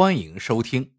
欢迎收听《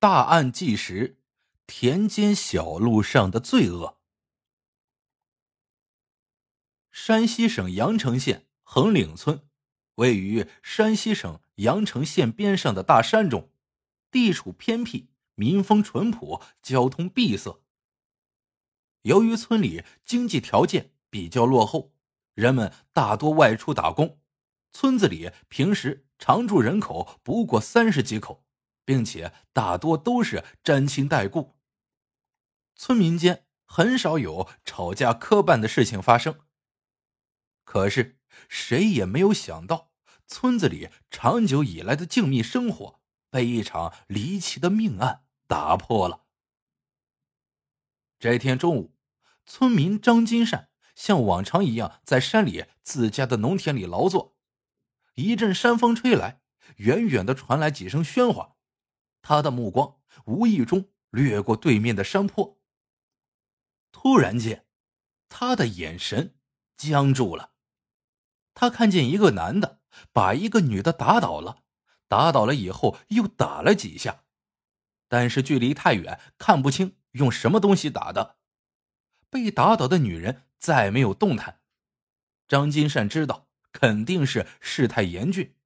大案纪实：田间小路上的罪恶》。山西省阳城县横岭村，位于山西省阳城县边上的大山中，地处偏僻，民风淳朴，交通闭塞。由于村里经济条件比较落后，人们大多外出打工，村子里平时。常住人口不过三十几口，并且大多都是沾亲带故。村民间很少有吵架磕绊的事情发生。可是谁也没有想到，村子里长久以来的静谧生活被一场离奇的命案打破了。这天中午，村民张金善像往常一样在山里自家的农田里劳作。一阵山风吹来，远远的传来几声喧哗。他的目光无意中掠过对面的山坡。突然间，他的眼神僵住了。他看见一个男的把一个女的打倒了，打倒了以后又打了几下，但是距离太远，看不清用什么东西打的。被打倒的女人再没有动弹。张金善知道。肯定是事态严峻，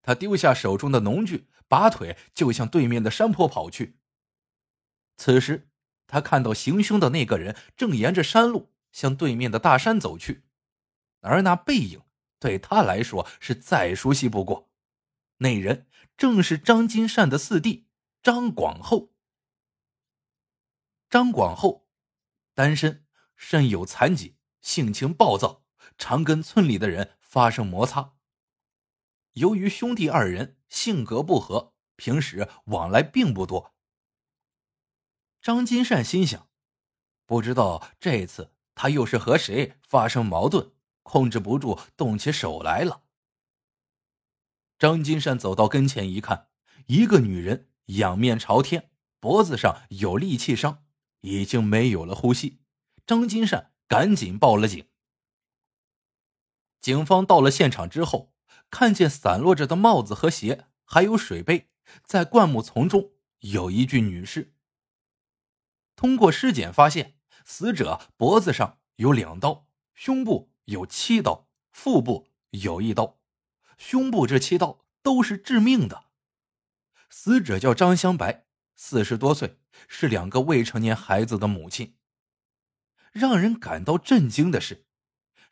他丢下手中的农具，拔腿就向对面的山坡跑去。此时，他看到行凶的那个人正沿着山路向对面的大山走去，而那背影对他来说是再熟悉不过。那人正是张金善的四弟张广厚。张广厚，单身，身有残疾，性情暴躁，常跟村里的人。发生摩擦。由于兄弟二人性格不合，平时往来并不多。张金善心想，不知道这次他又是和谁发生矛盾，控制不住动起手来了。张金善走到跟前一看，一个女人仰面朝天，脖子上有利器伤，已经没有了呼吸。张金善赶紧报了警。警方到了现场之后，看见散落着的帽子和鞋，还有水杯，在灌木丛中有一具女尸。通过尸检发现，死者脖子上有两刀，胸部有七刀，腹部有一刀，胸部这七刀都是致命的。死者叫张香白，四十多岁，是两个未成年孩子的母亲。让人感到震惊的是。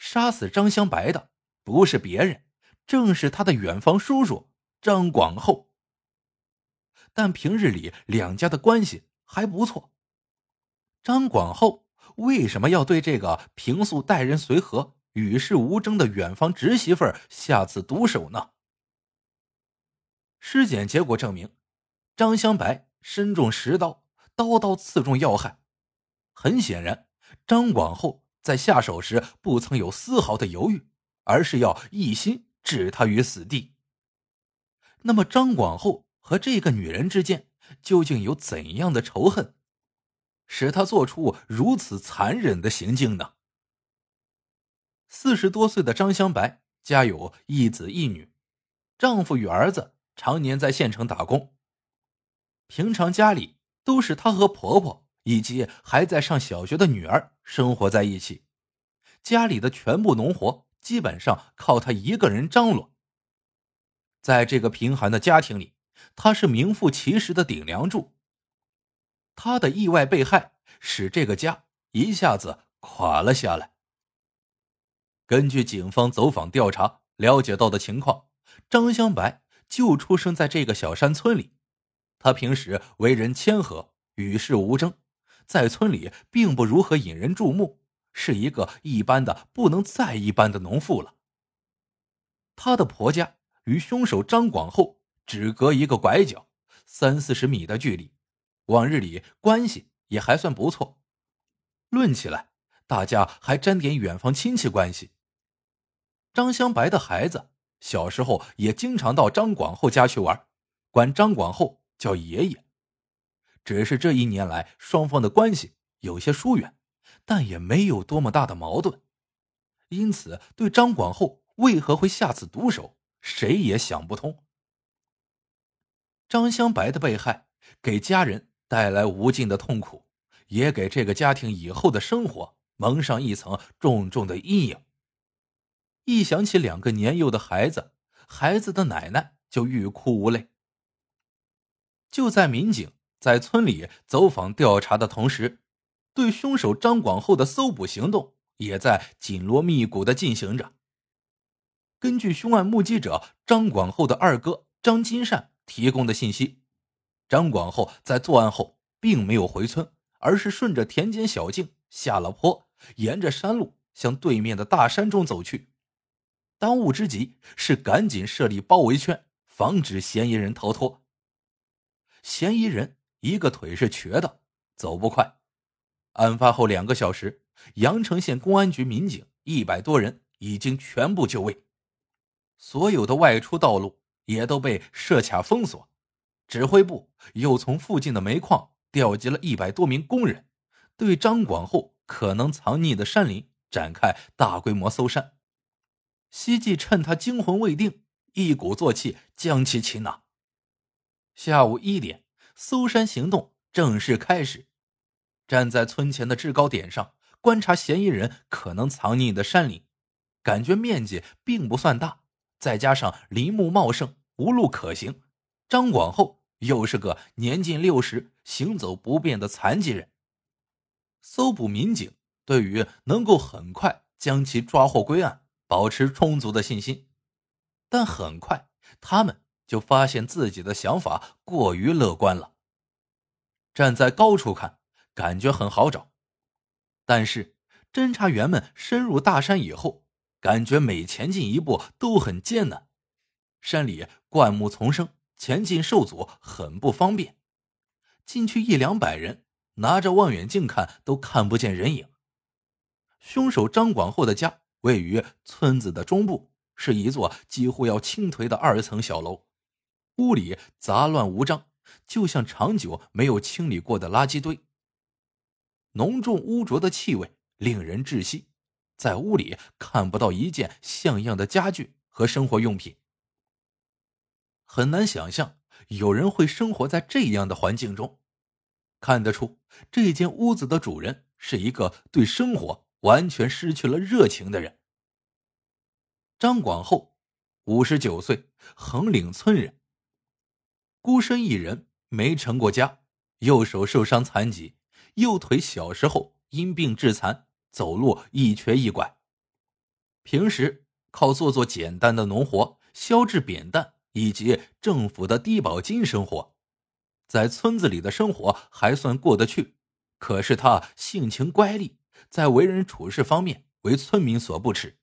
杀死张香白的不是别人，正是他的远房叔叔张广厚。但平日里两家的关系还不错。张广厚为什么要对这个平素待人随和、与世无争的远房侄媳妇下此毒手呢？尸检结果证明，张香白身中十刀，刀刀刺中要害。很显然，张广厚。在下手时不曾有丝毫的犹豫，而是要一心置他于死地。那么张广厚和这个女人之间究竟有怎样的仇恨，使他做出如此残忍的行径呢？四十多岁的张香白家有一子一女，丈夫与儿子常年在县城打工，平常家里都是她和婆婆。以及还在上小学的女儿生活在一起，家里的全部农活基本上靠他一个人张罗。在这个贫寒的家庭里，他是名副其实的顶梁柱。他的意外被害，使这个家一下子垮了下来。根据警方走访调查了解到的情况，张香白就出生在这个小山村里，他平时为人谦和，与世无争。在村里并不如何引人注目，是一个一般的不能再一般的农妇了。她的婆家与凶手张广厚只隔一个拐角，三四十米的距离，往日里关系也还算不错。论起来，大家还沾点远房亲戚关系。张香白的孩子小时候也经常到张广厚家去玩，管张广厚叫爷爷。只是这一年来，双方的关系有些疏远，但也没有多么大的矛盾，因此对张广厚为何会下此毒手，谁也想不通。张香白的被害给家人带来无尽的痛苦，也给这个家庭以后的生活蒙上一层重重的阴影。一想起两个年幼的孩子，孩子的奶奶就欲哭无泪。就在民警在村里走访调查的同时，对凶手张广厚的搜捕行动也在紧锣密鼓的进行着。根据凶案目击者张广厚的二哥张金善提供的信息，张广厚在作案后并没有回村，而是顺着田间小径下了坡，沿着山路向对面的大山中走去。当务之急是赶紧设立包围圈，防止嫌疑人逃脱。嫌疑人一个腿是瘸的，走不快。案发后两个小时，阳城县公安局民警一百多人已经全部就位。所有的外出道路也都被设卡封锁，指挥部又从附近的煤矿调集了一百多名工人，对张广厚可能藏匿的山林展开大规模搜山，希冀趁他惊魂未定，一鼓作气将其擒拿。下午一点，搜山行动正式开始。站在村前的制高点上观察嫌疑人可能藏匿的山林，感觉面积并不算大。再加上林木茂盛，无路可行，张广厚又是个年近六十、行走不便的残疾人，搜捕民警对于能够很快将其抓获归案，保持充足的信心。但很快，他们就发现自己的想法过于乐观了。站在高处看，感觉很好找，但是侦查员们深入大山以后。感觉每前进一步都很艰难，山里灌木丛生，前进受阻，很不方便。进去一两百人，拿着望远镜看都看不见人影。凶手张广厚的家位于村子的中部，是一座几乎要倾颓的二层小楼，屋里杂乱无章，就像长久没有清理过的垃圾堆。浓重污浊的气味令人窒息。在屋里看不到一件像样的家具和生活用品，很难想象有人会生活在这样的环境中。看得出，这间屋子的主人是一个对生活完全失去了热情的人。张广厚，五十九岁，横岭村人，孤身一人，没成过家，右手受伤残疾，右腿小时候因病致残。走路一瘸一拐，平时靠做做简单的农活、削制扁担以及政府的低保金生活，在村子里的生活还算过得去。可是他性情乖戾，在为人处事方面为村民所不齿。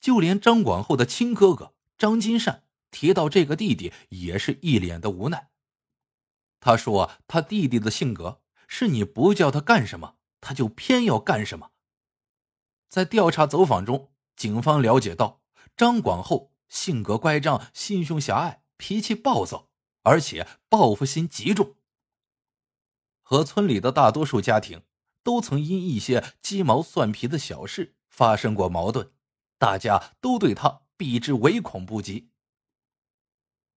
就连张广厚的亲哥哥张金善提到这个弟弟，也是一脸的无奈。他说：“他弟弟的性格是你不叫他干什么。”他就偏要干什么？在调查走访中，警方了解到张广厚性格乖张、心胸狭隘、脾气暴躁，而且报复心极重。和村里的大多数家庭都曾因一些鸡毛蒜皮的小事发生过矛盾，大家都对他避之唯恐不及。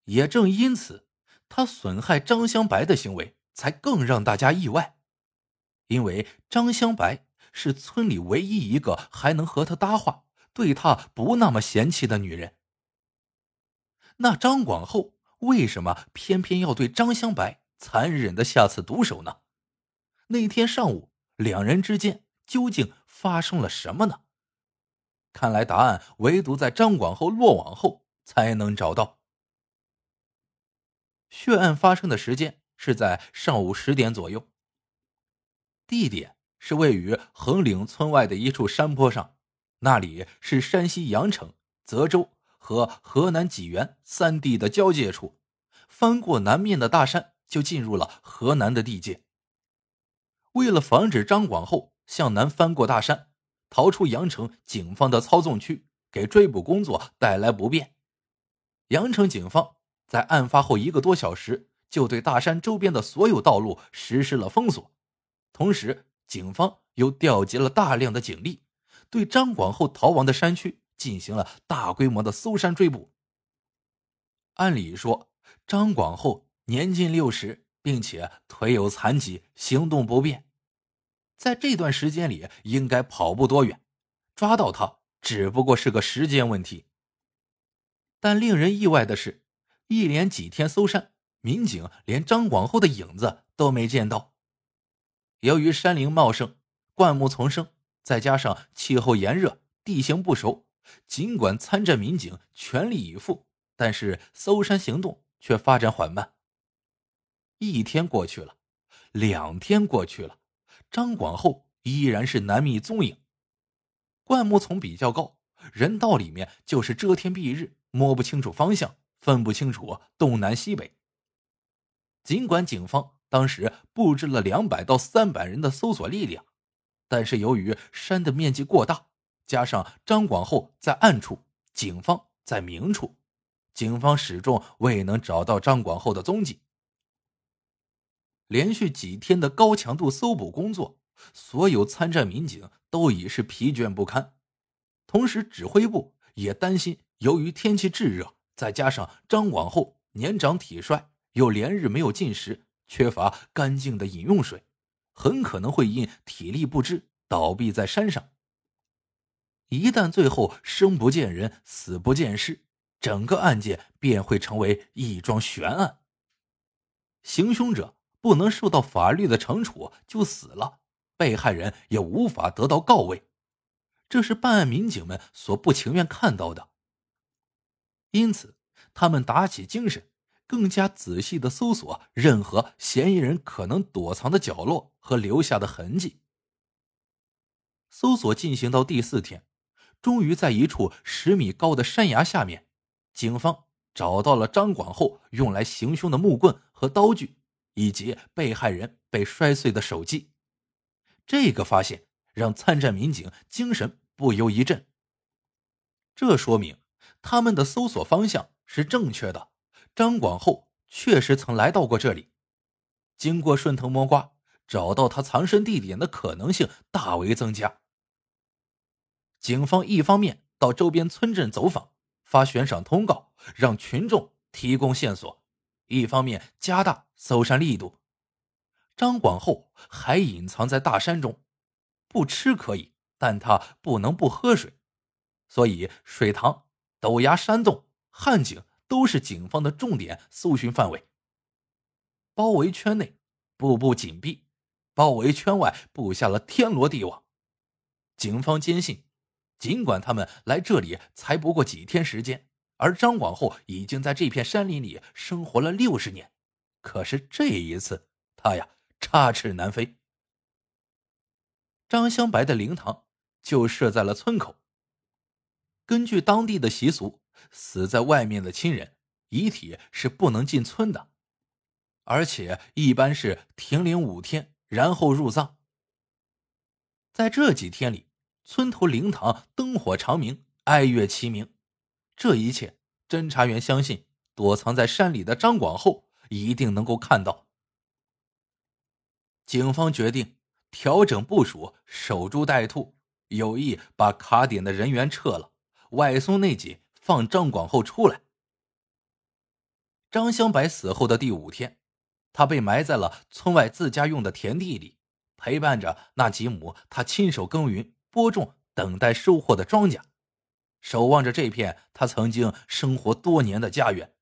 也正因此，他损害张香白的行为才更让大家意外。因为张香白是村里唯一一个还能和他搭话、对他不那么嫌弃的女人。那张广厚为什么偏偏要对张香白残忍的下此毒手呢？那天上午，两人之间究竟发生了什么呢？看来答案唯独在张广厚落网后才能找到。血案发生的时间是在上午十点左右。地点是位于横岭村外的一处山坡上，那里是山西阳城、泽州和河南济源三地的交界处。翻过南面的大山，就进入了河南的地界。为了防止张广厚向南翻过大山，逃出阳城警方的操纵区，给追捕工作带来不便，阳城警方在案发后一个多小时，就对大山周边的所有道路实施了封锁。同时，警方又调集了大量的警力，对张广厚逃亡的山区进行了大规模的搜山追捕。按理说，张广厚年近六十，并且腿有残疾，行动不便，在这段时间里应该跑不多远，抓到他只不过是个时间问题。但令人意外的是，一连几天搜山，民警连张广厚的影子都没见到。由于山林茂盛，灌木丛生，再加上气候炎热，地形不熟，尽管参战民警全力以赴，但是搜山行动却发展缓慢。一天过去了，两天过去了，张广厚依然是难觅踪影。灌木丛比较高，人到里面就是遮天蔽日，摸不清楚方向，分不清楚东南西北。尽管警方。当时布置了两百到三百人的搜索力量，但是由于山的面积过大，加上张广厚在暗处，警方在明处，警方始终未能找到张广厚的踪迹。连续几天的高强度搜捕工作，所有参战民警都已是疲倦不堪，同时指挥部也担心，由于天气炙热，再加上张广厚年长体衰，又连日没有进食。缺乏干净的饮用水，很可能会因体力不支倒闭在山上。一旦最后生不见人，死不见尸，整个案件便会成为一桩悬案。行凶者不能受到法律的惩处就死了，被害人也无法得到告慰，这是办案民警们所不情愿看到的。因此，他们打起精神。更加仔细的搜索任何嫌疑人可能躲藏的角落和留下的痕迹。搜索进行到第四天，终于在一处十米高的山崖下面，警方找到了张广厚用来行凶的木棍和刀具，以及被害人被摔碎的手机。这个发现让参战民警精神不由一振。这说明他们的搜索方向是正确的。张广厚确实曾来到过这里，经过顺藤摸瓜，找到他藏身地点的可能性大为增加。警方一方面到周边村镇走访，发悬赏通告，让群众提供线索；一方面加大搜山力度。张广厚还隐藏在大山中，不吃可以，但他不能不喝水，所以水塘、陡崖山洞、旱井。都是警方的重点搜寻范围。包围圈内，步步紧逼；包围圈外，布下了天罗地网。警方坚信，尽管他们来这里才不过几天时间，而张广厚已经在这片山林里生活了六十年，可是这一次，他呀插翅难飞。张香白的灵堂就设在了村口。根据当地的习俗。死在外面的亲人遗体是不能进村的，而且一般是停灵五天，然后入葬。在这几天里，村头灵堂灯火长明，哀乐齐鸣。这一切，侦查员相信躲藏在山里的张广厚一定能够看到。警方决定调整部署，守株待兔，有意把卡点的人员撤了，外松内紧。放张广厚出来。张香柏死后的第五天，他被埋在了村外自家用的田地里，陪伴着那几亩他亲手耕耘、播种、等待收获的庄稼，守望着这片他曾经生活多年的家园。